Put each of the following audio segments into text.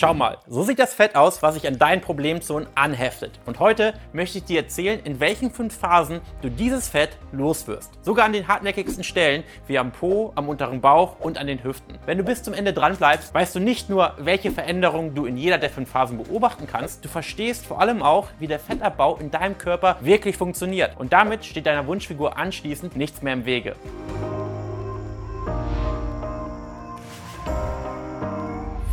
Schau mal, so sieht das Fett aus, was sich an deinen Problemzonen anheftet. Und heute möchte ich dir erzählen, in welchen fünf Phasen du dieses Fett loswirst. Sogar an den hartnäckigsten Stellen, wie am Po, am unteren Bauch und an den Hüften. Wenn du bis zum Ende dran bleibst, weißt du nicht nur, welche Veränderungen du in jeder der fünf Phasen beobachten kannst, du verstehst vor allem auch, wie der Fettabbau in deinem Körper wirklich funktioniert. Und damit steht deiner Wunschfigur anschließend nichts mehr im Wege.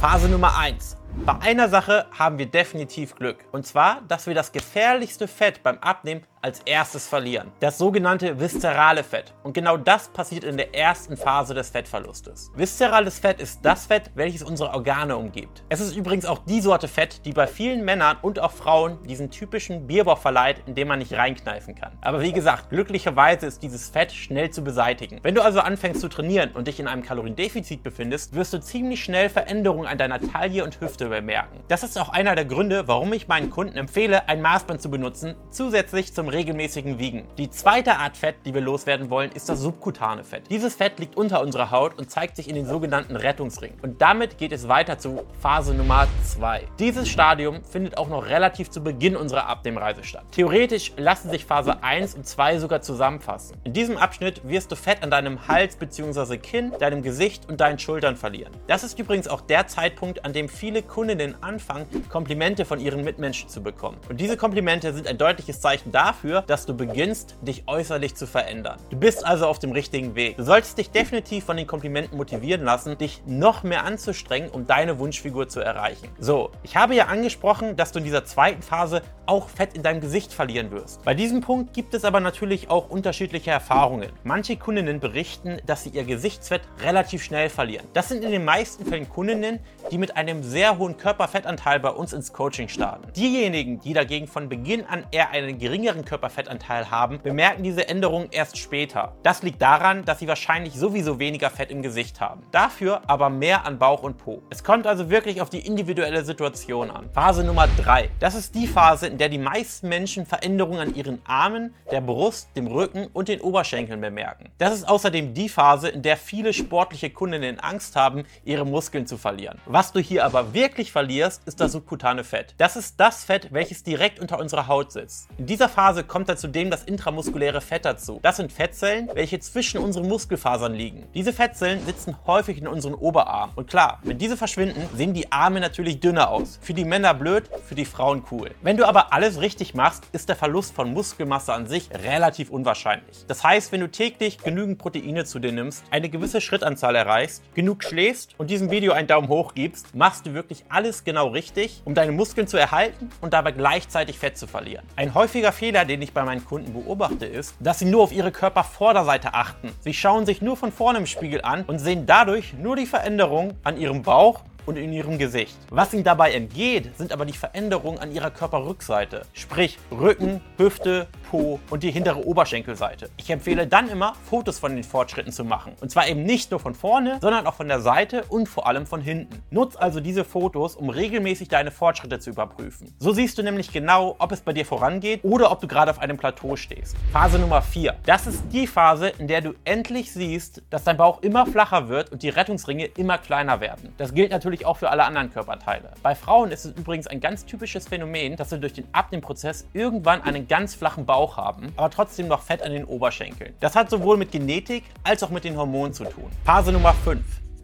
Phase Nummer 1. Bei einer Sache haben wir definitiv Glück. Und zwar, dass wir das gefährlichste Fett beim Abnehmen als erstes verlieren. Das sogenannte viszerale Fett. Und genau das passiert in der ersten Phase des Fettverlustes. Viszerales Fett ist das Fett, welches unsere Organe umgibt. Es ist übrigens auch die Sorte Fett, die bei vielen Männern und auch Frauen diesen typischen Bierbauch verleiht, in dem man nicht reinkneifen kann. Aber wie gesagt, glücklicherweise ist dieses Fett schnell zu beseitigen. Wenn du also anfängst zu trainieren und dich in einem Kaloriendefizit befindest, wirst du ziemlich schnell Veränderungen an deiner Taille und Hüfte bemerken. Das ist auch einer der Gründe, warum ich meinen Kunden empfehle, ein Maßband zu benutzen, zusätzlich zum regelmäßigen Wiegen. Die zweite Art Fett, die wir loswerden wollen, ist das subkutane Fett. Dieses Fett liegt unter unserer Haut und zeigt sich in den sogenannten Rettungsringen. Und damit geht es weiter zu Phase Nummer 2. Dieses Stadium findet auch noch relativ zu Beginn unserer Abnehmreise statt. Theoretisch lassen sich Phase 1 und 2 sogar zusammenfassen. In diesem Abschnitt wirst du Fett an deinem Hals bzw. Kinn, deinem Gesicht und deinen Schultern verlieren. Das ist übrigens auch der Zeitpunkt, an dem viele Kundinnen anfangen, Komplimente von ihren Mitmenschen zu bekommen. Und diese Komplimente sind ein deutliches Zeichen dafür, dafür, dass du beginnst, dich äußerlich zu verändern. Du bist also auf dem richtigen Weg. Du solltest dich definitiv von den Komplimenten motivieren lassen, dich noch mehr anzustrengen, um deine Wunschfigur zu erreichen. So, ich habe ja angesprochen, dass du in dieser zweiten Phase auch Fett in deinem Gesicht verlieren wirst. Bei diesem Punkt gibt es aber natürlich auch unterschiedliche Erfahrungen. Manche Kundinnen berichten, dass sie ihr Gesichtsfett relativ schnell verlieren. Das sind in den meisten Fällen Kundinnen, die mit einem sehr hohen Körperfettanteil bei uns ins Coaching starten. Diejenigen, die dagegen von Beginn an eher einen geringeren Körperfettanteil haben, bemerken diese Änderung erst später. Das liegt daran, dass sie wahrscheinlich sowieso weniger Fett im Gesicht haben. Dafür aber mehr an Bauch und Po. Es kommt also wirklich auf die individuelle Situation an. Phase Nummer 3. Das ist die Phase, in der die meisten Menschen Veränderungen an ihren Armen, der Brust, dem Rücken und den Oberschenkeln bemerken. Das ist außerdem die Phase, in der viele sportliche Kundinnen Angst haben, ihre Muskeln zu verlieren. Was du hier aber wirklich verlierst, ist das subkutane Fett. Das ist das Fett, welches direkt unter unserer Haut sitzt. In dieser Phase kommt da zudem das intramuskuläre Fett dazu. Das sind Fettzellen, welche zwischen unseren Muskelfasern liegen. Diese Fettzellen sitzen häufig in unseren Oberarmen. Und klar, wenn diese verschwinden, sehen die Arme natürlich dünner aus. Für die Männer blöd, für die Frauen cool. Wenn du aber alles richtig machst, ist der Verlust von Muskelmasse an sich relativ unwahrscheinlich. Das heißt, wenn du täglich genügend Proteine zu dir nimmst, eine gewisse Schrittanzahl erreichst, genug schläfst und diesem Video einen Daumen hoch gibst, machst du wirklich alles genau richtig, um deine Muskeln zu erhalten und dabei gleichzeitig Fett zu verlieren. Ein häufiger Fehler, den den ich bei meinen Kunden beobachte, ist, dass sie nur auf ihre Körpervorderseite achten. Sie schauen sich nur von vorne im Spiegel an und sehen dadurch nur die Veränderung an ihrem Bauch und in ihrem Gesicht. Was ihnen dabei entgeht, sind aber die Veränderungen an ihrer Körperrückseite, sprich Rücken, Hüfte, Po und die hintere Oberschenkelseite. Ich empfehle dann immer, Fotos von den Fortschritten zu machen. Und zwar eben nicht nur von vorne, sondern auch von der Seite und vor allem von hinten. Nutz also diese Fotos, um regelmäßig deine Fortschritte zu überprüfen. So siehst du nämlich genau, ob es bei dir vorangeht oder ob du gerade auf einem Plateau stehst. Phase Nummer 4. Das ist die Phase, in der du endlich siehst, dass dein Bauch immer flacher wird und die Rettungsringe immer kleiner werden. Das gilt natürlich auch für alle anderen Körperteile. Bei Frauen ist es übrigens ein ganz typisches Phänomen, dass sie durch den Abnehmprozess irgendwann einen ganz flachen Bauch Bauch haben, aber trotzdem noch Fett an den Oberschenkeln. Das hat sowohl mit Genetik als auch mit den Hormonen zu tun. Phase Nummer 5.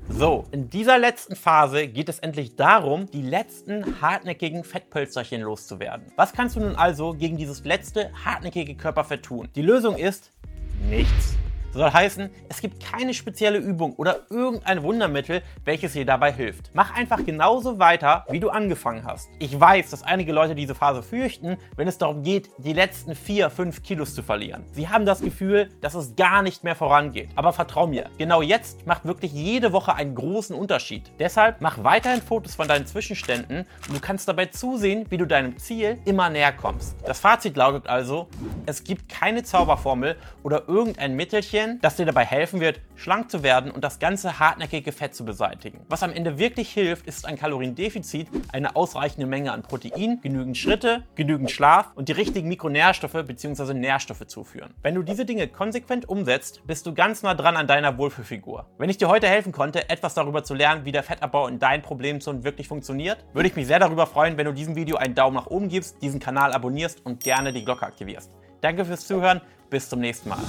So, in dieser letzten Phase geht es endlich darum, die letzten hartnäckigen Fettpölzerchen loszuwerden. Was kannst du nun also gegen dieses letzte hartnäckige Körperfett tun? Die Lösung ist nichts. Soll heißen, es gibt keine spezielle Übung oder irgendein Wundermittel, welches dir dabei hilft. Mach einfach genauso weiter, wie du angefangen hast. Ich weiß, dass einige Leute diese Phase fürchten, wenn es darum geht, die letzten 4, 5 Kilos zu verlieren. Sie haben das Gefühl, dass es gar nicht mehr vorangeht. Aber vertrau mir, genau jetzt macht wirklich jede Woche einen großen Unterschied. Deshalb mach weiterhin Fotos von deinen Zwischenständen und du kannst dabei zusehen, wie du deinem Ziel immer näher kommst. Das Fazit lautet also, es gibt keine Zauberformel oder irgendein Mittelchen, empfehlen, das dir dabei helfen wird, schlank zu werden und das ganze hartnäckige Fett zu beseitigen. Was am Ende wirklich hilft, ist ein Kaloriendefizit, eine ausreichende Menge an Protein, genügend Schritte, genügend Schlaf und die richtigen Mikronährstoffe bzw. Nährstoffe zuführen. Wenn du diese Dinge konsequent umsetzt, bist du ganz nah dran an deiner Wohlfühlfigur. Wenn ich dir heute helfen konnte, etwas darüber zu lernen, wie der Fettabbau in deinen Problemzonen wirklich funktioniert, würde ich mich sehr darüber freuen, wenn du diesem Video einen Daumen nach oben gibst, diesen Kanal abonnierst und gerne die Glocke aktivierst. Danke fürs Zuhören, bis zum nächsten Mal.